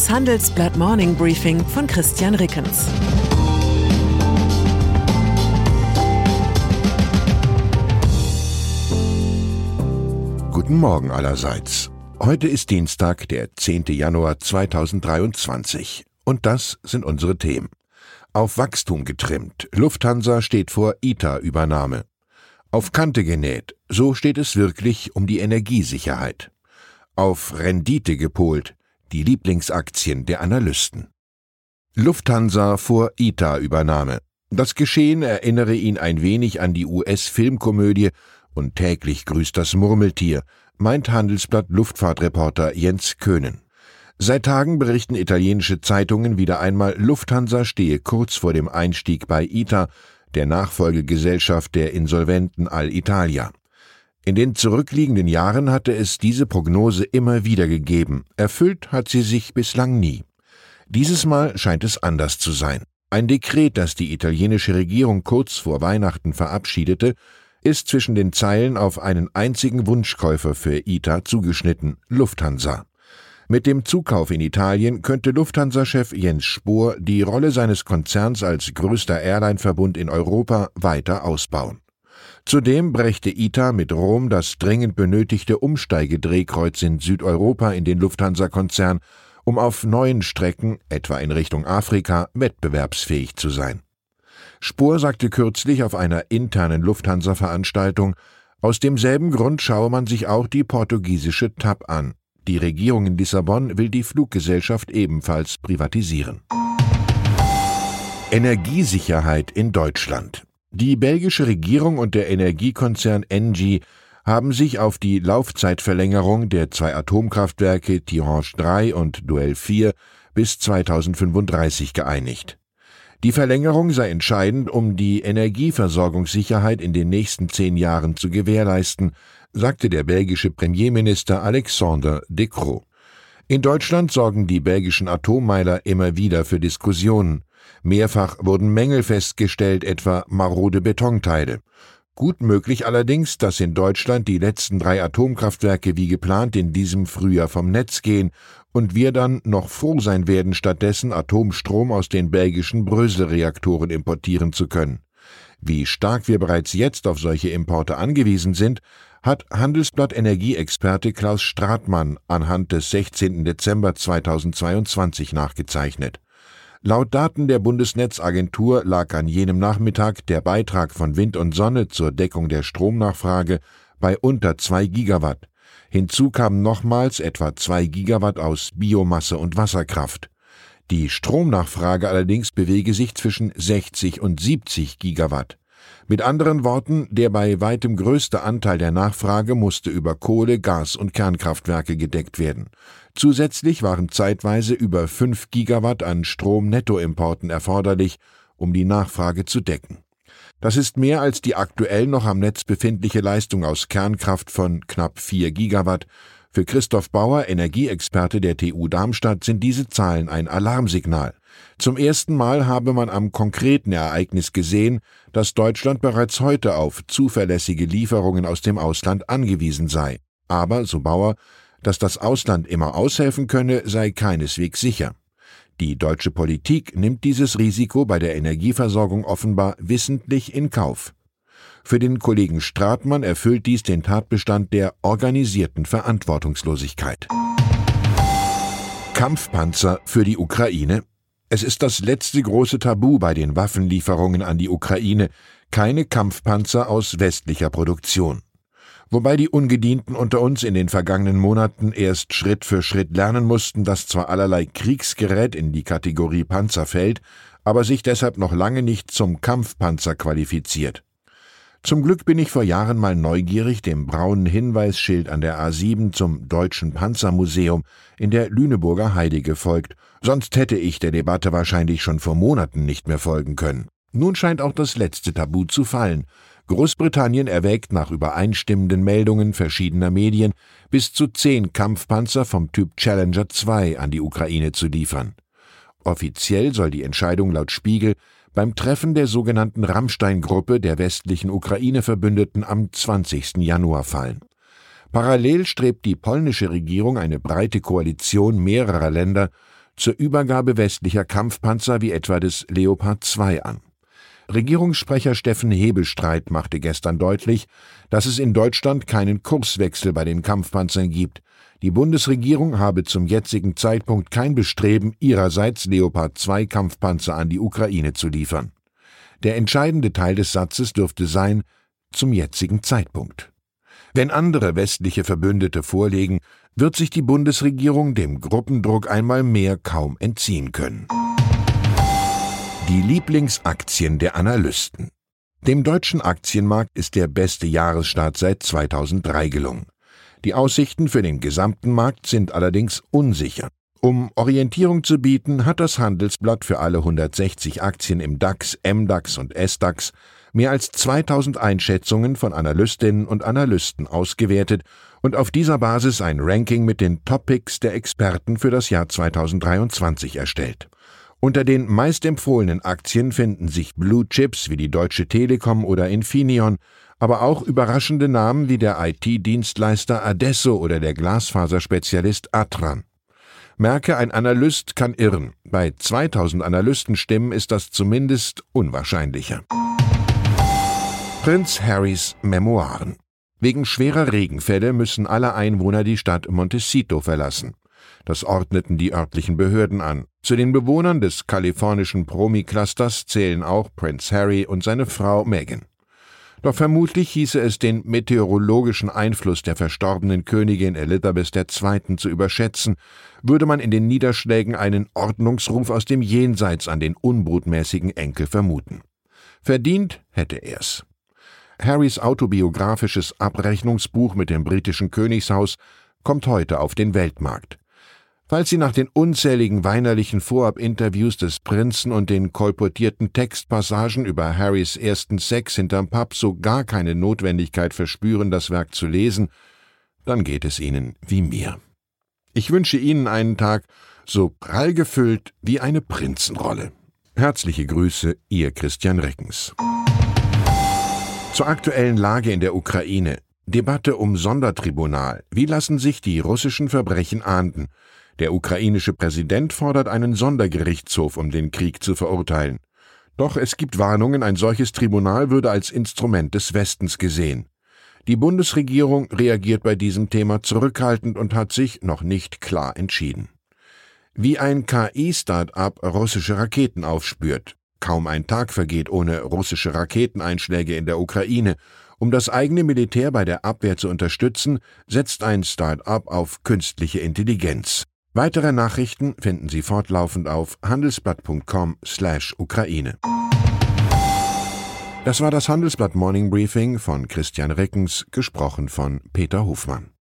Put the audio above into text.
Das Handelsblatt Morning Briefing von Christian Rickens. Guten Morgen allerseits. Heute ist Dienstag, der 10. Januar 2023. Und das sind unsere Themen. Auf Wachstum getrimmt. Lufthansa steht vor ITA-Übernahme. Auf Kante genäht. So steht es wirklich um die Energiesicherheit. Auf Rendite gepolt die Lieblingsaktien der Analysten. Lufthansa vor ITA-Übernahme. Das Geschehen erinnere ihn ein wenig an die US-Filmkomödie und täglich grüßt das Murmeltier, meint Handelsblatt Luftfahrtreporter Jens Köhnen. Seit Tagen berichten italienische Zeitungen wieder einmal, Lufthansa stehe kurz vor dem Einstieg bei ITA, der Nachfolgegesellschaft der insolventen Alitalia. In den zurückliegenden Jahren hatte es diese Prognose immer wieder gegeben, erfüllt hat sie sich bislang nie. Dieses Mal scheint es anders zu sein. Ein Dekret, das die italienische Regierung kurz vor Weihnachten verabschiedete, ist zwischen den Zeilen auf einen einzigen Wunschkäufer für ITA zugeschnitten, Lufthansa. Mit dem Zukauf in Italien könnte Lufthansa-Chef Jens Spohr die Rolle seines Konzerns als größter Airline-Verbund in Europa weiter ausbauen. Zudem brächte ITA mit Rom das dringend benötigte Umsteigedrehkreuz in Südeuropa in den Lufthansa-Konzern, um auf neuen Strecken, etwa in Richtung Afrika, wettbewerbsfähig zu sein. Spohr sagte kürzlich auf einer internen Lufthansa-Veranstaltung, aus demselben Grund schaue man sich auch die portugiesische TAP an. Die Regierung in Lissabon will die Fluggesellschaft ebenfalls privatisieren. Energiesicherheit in Deutschland. Die belgische Regierung und der Energiekonzern Engie haben sich auf die Laufzeitverlängerung der zwei Atomkraftwerke Tihange 3 und Duell 4 bis 2035 geeinigt. Die Verlängerung sei entscheidend, um die Energieversorgungssicherheit in den nächsten zehn Jahren zu gewährleisten, sagte der belgische Premierminister Alexander De Croo. In Deutschland sorgen die belgischen Atommeiler immer wieder für Diskussionen. Mehrfach wurden Mängel festgestellt, etwa marode Betonteile. Gut möglich allerdings, dass in Deutschland die letzten drei Atomkraftwerke wie geplant in diesem Frühjahr vom Netz gehen und wir dann noch froh sein werden, stattdessen Atomstrom aus den belgischen Brösel-Reaktoren importieren zu können. Wie stark wir bereits jetzt auf solche Importe angewiesen sind, hat Handelsblatt Energieexperte Klaus Stratmann anhand des 16. Dezember 2022 nachgezeichnet. Laut Daten der Bundesnetzagentur lag an jenem Nachmittag der Beitrag von Wind und Sonne zur Deckung der Stromnachfrage bei unter zwei Gigawatt. Hinzu kamen nochmals etwa zwei Gigawatt aus Biomasse und Wasserkraft. Die Stromnachfrage allerdings bewege sich zwischen 60 und 70 Gigawatt. Mit anderen Worten, der bei weitem größte Anteil der Nachfrage musste über Kohle, Gas und Kernkraftwerke gedeckt werden. Zusätzlich waren zeitweise über 5 Gigawatt an Strom-Nettoimporten erforderlich, um die Nachfrage zu decken. Das ist mehr als die aktuell noch am Netz befindliche Leistung aus Kernkraft von knapp 4 Gigawatt. Für Christoph Bauer, Energieexperte der TU Darmstadt, sind diese Zahlen ein Alarmsignal. Zum ersten Mal habe man am konkreten Ereignis gesehen, dass Deutschland bereits heute auf zuverlässige Lieferungen aus dem Ausland angewiesen sei. Aber, so Bauer, dass das Ausland immer aushelfen könne, sei keineswegs sicher. Die deutsche Politik nimmt dieses Risiko bei der Energieversorgung offenbar wissentlich in Kauf. Für den Kollegen Stratmann erfüllt dies den Tatbestand der organisierten Verantwortungslosigkeit. Kampfpanzer für die Ukraine es ist das letzte große Tabu bei den Waffenlieferungen an die Ukraine, keine Kampfpanzer aus westlicher Produktion. Wobei die Ungedienten unter uns in den vergangenen Monaten erst Schritt für Schritt lernen mussten, dass zwar allerlei Kriegsgerät in die Kategorie Panzer fällt, aber sich deshalb noch lange nicht zum Kampfpanzer qualifiziert. Zum Glück bin ich vor Jahren mal neugierig dem braunen Hinweisschild an der A7 zum Deutschen Panzermuseum in der Lüneburger Heide gefolgt, sonst hätte ich der Debatte wahrscheinlich schon vor Monaten nicht mehr folgen können. Nun scheint auch das letzte Tabu zu fallen, Großbritannien erwägt nach übereinstimmenden Meldungen verschiedener Medien bis zu zehn Kampfpanzer vom Typ Challenger 2 an die Ukraine zu liefern. Offiziell soll die Entscheidung laut Spiegel beim Treffen der sogenannten Rammstein-Gruppe der westlichen Ukraine-Verbündeten am 20. Januar fallen. Parallel strebt die polnische Regierung eine breite Koalition mehrerer Länder zur Übergabe westlicher Kampfpanzer wie etwa des Leopard 2 an. Regierungssprecher Steffen Hebestreit machte gestern deutlich, dass es in Deutschland keinen Kurswechsel bei den Kampfpanzern gibt. Die Bundesregierung habe zum jetzigen Zeitpunkt kein Bestreben, ihrerseits Leopard 2 Kampfpanzer an die Ukraine zu liefern. Der entscheidende Teil des Satzes dürfte sein, zum jetzigen Zeitpunkt. Wenn andere westliche Verbündete vorlegen, wird sich die Bundesregierung dem Gruppendruck einmal mehr kaum entziehen können. Die Lieblingsaktien der Analysten. Dem deutschen Aktienmarkt ist der beste Jahresstart seit 2003 gelungen. Die Aussichten für den gesamten Markt sind allerdings unsicher. Um Orientierung zu bieten, hat das Handelsblatt für alle 160 Aktien im DAX, MDAX und SDAX mehr als 2000 Einschätzungen von Analystinnen und Analysten ausgewertet und auf dieser Basis ein Ranking mit den Topics der Experten für das Jahr 2023 erstellt. Unter den meistempfohlenen Aktien finden sich Blue Chips wie die Deutsche Telekom oder Infineon, aber auch überraschende Namen wie der IT-Dienstleister Adesso oder der Glasfaserspezialist Atran. Merke, ein Analyst kann irren. Bei 2000 Analystenstimmen ist das zumindest unwahrscheinlicher. Prinz Harrys Memoiren. Wegen schwerer Regenfälle müssen alle Einwohner die Stadt Montecito verlassen. Das ordneten die örtlichen Behörden an. Zu den Bewohnern des kalifornischen Promi-Clusters zählen auch Prince Harry und seine Frau Meghan. Doch vermutlich hieße es den meteorologischen Einfluss der verstorbenen Königin Elizabeth II. zu überschätzen, würde man in den Niederschlägen einen Ordnungsruf aus dem Jenseits an den unbrutmäßigen Enkel vermuten. Verdient hätte er's. Harrys autobiografisches Abrechnungsbuch mit dem britischen Königshaus kommt heute auf den Weltmarkt. Falls Sie nach den unzähligen weinerlichen Vorab-Interviews des Prinzen und den kolportierten Textpassagen über Harrys ersten Sex hinterm Pub so gar keine Notwendigkeit verspüren, das Werk zu lesen, dann geht es Ihnen wie mir. Ich wünsche Ihnen einen Tag so prall gefüllt wie eine Prinzenrolle. Herzliche Grüße, Ihr Christian Reckens. Zur aktuellen Lage in der Ukraine. Debatte um Sondertribunal. Wie lassen sich die russischen Verbrechen ahnden? Der ukrainische Präsident fordert einen Sondergerichtshof, um den Krieg zu verurteilen. Doch es gibt Warnungen, ein solches Tribunal würde als Instrument des Westens gesehen. Die Bundesregierung reagiert bei diesem Thema zurückhaltend und hat sich noch nicht klar entschieden. Wie ein KI-Start-up russische Raketen aufspürt. Kaum ein Tag vergeht ohne russische Raketeneinschläge in der Ukraine. Um das eigene Militär bei der Abwehr zu unterstützen, setzt ein Start-up auf künstliche Intelligenz. Weitere Nachrichten finden Sie fortlaufend auf handelsblatt.com/ukraine. Das war das Handelsblatt Morning Briefing von Christian Reckens, gesprochen von Peter Hofmann.